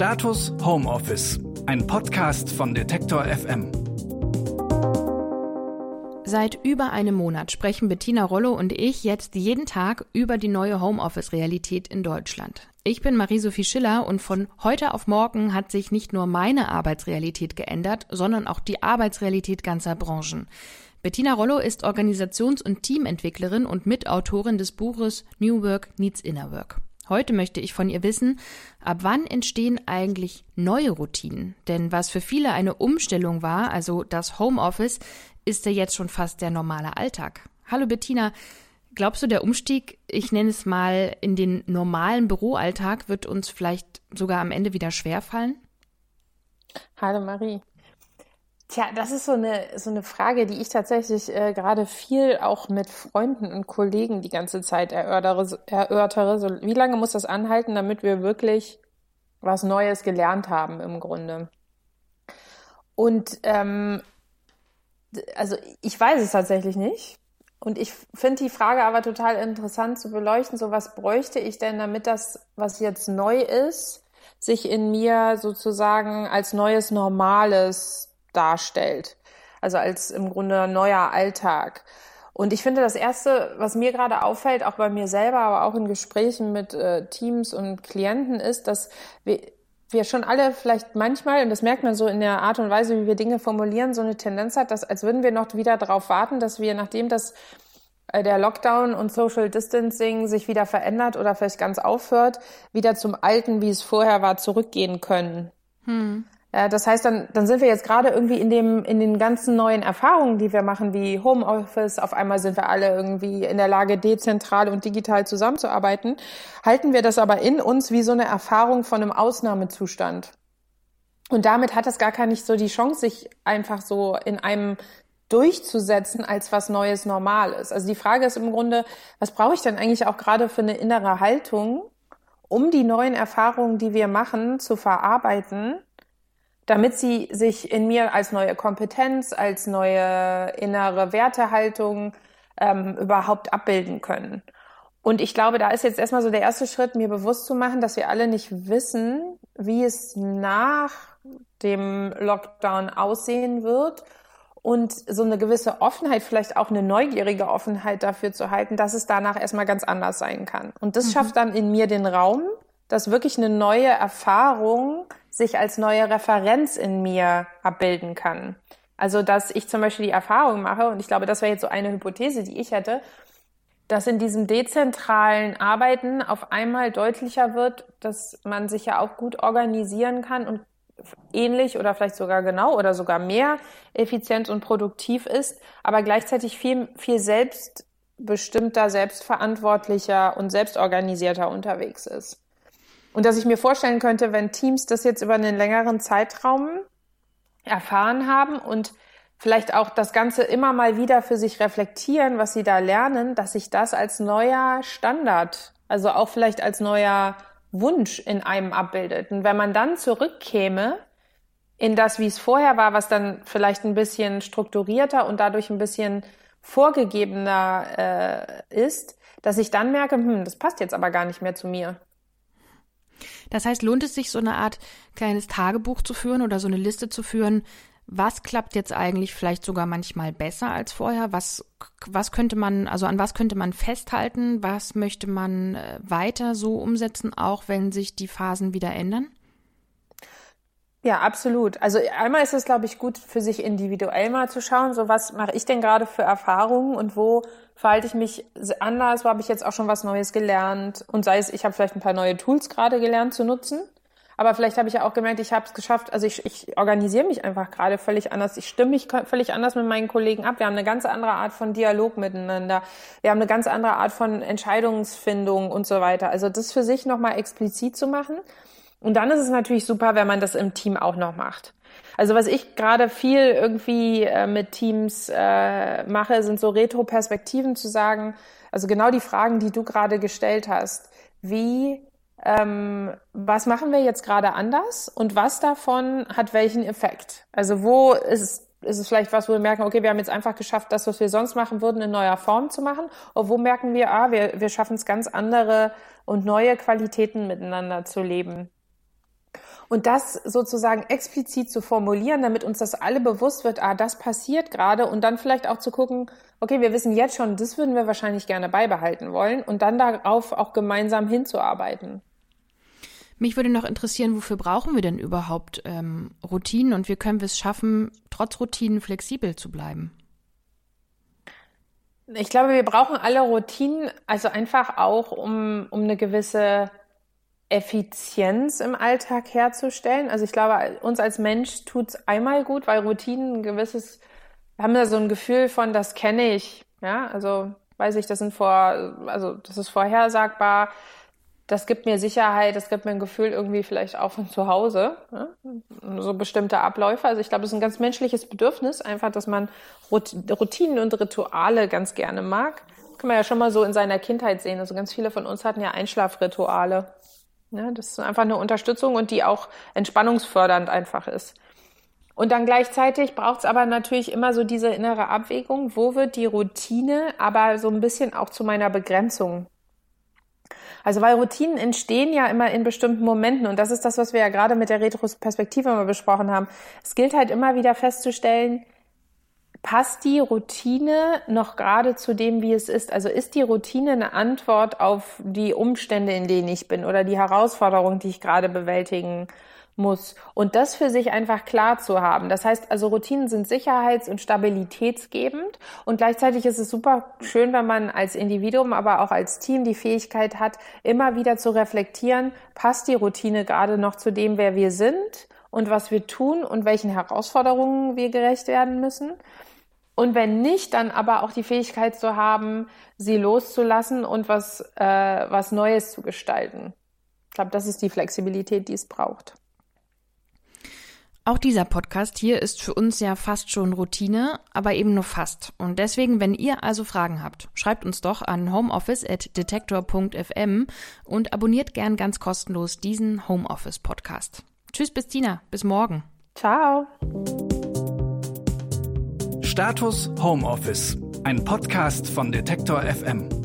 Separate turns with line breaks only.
Status Homeoffice, ein Podcast von Detektor FM.
Seit über einem Monat sprechen Bettina Rollo und ich jetzt jeden Tag über die neue Homeoffice-Realität in Deutschland. Ich bin Marie-Sophie Schiller und von heute auf morgen hat sich nicht nur meine Arbeitsrealität geändert, sondern auch die Arbeitsrealität ganzer Branchen. Bettina Rollo ist Organisations- und Teamentwicklerin und Mitautorin des Buches New Work Needs Inner Work. Heute möchte ich von ihr wissen, ab wann entstehen eigentlich neue Routinen? Denn was für viele eine Umstellung war, also das Homeoffice, ist ja jetzt schon fast der normale Alltag. Hallo Bettina, glaubst du, der Umstieg, ich nenne es mal, in den normalen Büroalltag wird uns vielleicht sogar am Ende wieder schwerfallen?
Hallo Marie. Tja, das ist so eine, so eine Frage, die ich tatsächlich äh, gerade viel auch mit Freunden und Kollegen die ganze Zeit erörtere. erörtere. So, wie lange muss das anhalten, damit wir wirklich was Neues gelernt haben im Grunde? Und ähm, also ich weiß es tatsächlich nicht. Und ich finde die Frage aber total interessant zu beleuchten. So, was bräuchte ich denn, damit das, was jetzt neu ist, sich in mir sozusagen als neues Normales darstellt. Also als im Grunde neuer Alltag. Und ich finde, das Erste, was mir gerade auffällt, auch bei mir selber, aber auch in Gesprächen mit äh, Teams und Klienten, ist, dass wir, wir schon alle vielleicht manchmal, und das merkt man so in der Art und Weise, wie wir Dinge formulieren, so eine Tendenz hat, dass als würden wir noch wieder darauf warten, dass wir, nachdem das äh, der Lockdown und Social Distancing sich wieder verändert oder vielleicht ganz aufhört, wieder zum Alten, wie es vorher war, zurückgehen können. Hm. Ja, das heißt, dann, dann sind wir jetzt gerade irgendwie in dem, in den ganzen neuen Erfahrungen, die wir machen, wie Homeoffice. Auf einmal sind wir alle irgendwie in der Lage, dezentral und digital zusammenzuarbeiten. Halten wir das aber in uns wie so eine Erfahrung von einem Ausnahmezustand. Und damit hat es gar nicht so die Chance, sich einfach so in einem durchzusetzen als was Neues Normales. Also die Frage ist im Grunde, was brauche ich denn eigentlich auch gerade für eine innere Haltung, um die neuen Erfahrungen, die wir machen, zu verarbeiten damit sie sich in mir als neue Kompetenz, als neue innere Wertehaltung ähm, überhaupt abbilden können. Und ich glaube, da ist jetzt erstmal so der erste Schritt, mir bewusst zu machen, dass wir alle nicht wissen, wie es nach dem Lockdown aussehen wird und so eine gewisse Offenheit, vielleicht auch eine neugierige Offenheit dafür zu halten, dass es danach erstmal ganz anders sein kann. Und das mhm. schafft dann in mir den Raum, dass wirklich eine neue Erfahrung sich als neue Referenz in mir abbilden kann. Also, dass ich zum Beispiel die Erfahrung mache, und ich glaube, das wäre jetzt so eine Hypothese, die ich hätte, dass in diesem dezentralen Arbeiten auf einmal deutlicher wird, dass man sich ja auch gut organisieren kann und ähnlich oder vielleicht sogar genau oder sogar mehr effizient und produktiv ist, aber gleichzeitig viel, viel selbstbestimmter, selbstverantwortlicher und selbstorganisierter unterwegs ist. Und dass ich mir vorstellen könnte, wenn Teams das jetzt über einen längeren Zeitraum erfahren haben und vielleicht auch das Ganze immer mal wieder für sich reflektieren, was sie da lernen, dass sich das als neuer Standard, also auch vielleicht als neuer Wunsch in einem abbildet. Und wenn man dann zurückkäme in das, wie es vorher war, was dann vielleicht ein bisschen strukturierter und dadurch ein bisschen vorgegebener äh, ist, dass ich dann merke, hm, das passt jetzt aber gar nicht mehr zu mir.
Das heißt, lohnt es sich, so eine Art kleines Tagebuch zu führen oder so eine Liste zu führen? Was klappt jetzt eigentlich vielleicht sogar manchmal besser als vorher? Was, was könnte man, also an was könnte man festhalten? Was möchte man äh, weiter so umsetzen, auch wenn sich die Phasen wieder ändern?
Ja, absolut. Also einmal ist es, glaube ich, gut für sich individuell mal zu schauen, so was mache ich denn gerade für Erfahrungen und wo verhalte ich mich anders, wo habe ich jetzt auch schon was Neues gelernt? Und sei es, ich habe vielleicht ein paar neue Tools gerade gelernt zu nutzen, aber vielleicht habe ich ja auch gemerkt, ich habe es geschafft, also ich, ich organisiere mich einfach gerade völlig anders, ich stimme mich völlig anders mit meinen Kollegen ab, wir haben eine ganz andere Art von Dialog miteinander, wir haben eine ganz andere Art von Entscheidungsfindung und so weiter. Also das für sich nochmal explizit zu machen und dann ist es natürlich super, wenn man das im Team auch noch macht. Also was ich gerade viel irgendwie äh, mit Teams äh, mache, sind so Retro-Perspektiven zu sagen, also genau die Fragen, die du gerade gestellt hast. Wie, ähm, was machen wir jetzt gerade anders und was davon hat welchen Effekt? Also wo ist ist es vielleicht was, wo wir merken, okay, wir haben jetzt einfach geschafft, das, was wir sonst machen würden, in neuer Form zu machen? Oder wo merken wir, ah, wir, wir schaffen es ganz andere und neue Qualitäten miteinander zu leben? Und das sozusagen explizit zu formulieren, damit uns das alle bewusst wird, ah, das passiert gerade und dann vielleicht auch zu gucken, okay, wir wissen jetzt schon, das würden wir wahrscheinlich gerne beibehalten wollen und dann darauf auch gemeinsam hinzuarbeiten.
Mich würde noch interessieren, wofür brauchen wir denn überhaupt ähm, Routinen und wie können wir es schaffen, trotz Routinen flexibel zu bleiben?
Ich glaube, wir brauchen alle Routinen, also einfach auch, um, um eine gewisse Effizienz im Alltag herzustellen. Also ich glaube, uns als Mensch tut es einmal gut, weil Routinen ein gewisses, wir haben da so ein Gefühl von, das kenne ich. Ja, also weiß ich, das sind vor, also das ist vorhersagbar das gibt mir Sicherheit, das gibt mir ein Gefühl irgendwie vielleicht auch von zu Hause, ne? so bestimmte Abläufe. Also ich glaube, es ist ein ganz menschliches Bedürfnis, einfach, dass man Routinen und Rituale ganz gerne mag. Das kann man ja schon mal so in seiner Kindheit sehen. Also ganz viele von uns hatten ja Einschlafrituale. Ja, das ist einfach eine Unterstützung und die auch entspannungsfördernd einfach ist. Und dann gleichzeitig braucht es aber natürlich immer so diese innere Abwägung, wo wird die Routine aber so ein bisschen auch zu meiner Begrenzung also weil Routinen entstehen ja immer in bestimmten Momenten und das ist das, was wir ja gerade mit der Retrospektive mal besprochen haben. Es gilt halt immer wieder festzustellen, passt die Routine noch gerade zu dem, wie es ist? Also ist die Routine eine Antwort auf die Umstände, in denen ich bin oder die Herausforderung, die ich gerade bewältigen muss. Und das für sich einfach klar zu haben. Das heißt, also Routinen sind sicherheits- und stabilitätsgebend. Und gleichzeitig ist es super schön, wenn man als Individuum, aber auch als Team die Fähigkeit hat, immer wieder zu reflektieren, passt die Routine gerade noch zu dem, wer wir sind und was wir tun und welchen Herausforderungen wir gerecht werden müssen. Und wenn nicht, dann aber auch die Fähigkeit zu haben, sie loszulassen und was, äh, was Neues zu gestalten. Ich glaube, das ist die Flexibilität, die es braucht.
Auch dieser Podcast hier ist für uns ja fast schon Routine, aber eben nur fast. Und deswegen, wenn ihr also Fragen habt, schreibt uns doch an homeoffice.detektor.fm und abonniert gern ganz kostenlos diesen Homeoffice Podcast. Tschüss, bis Tina, bis morgen.
Ciao.
Status Homeoffice, ein Podcast von Detektor FM.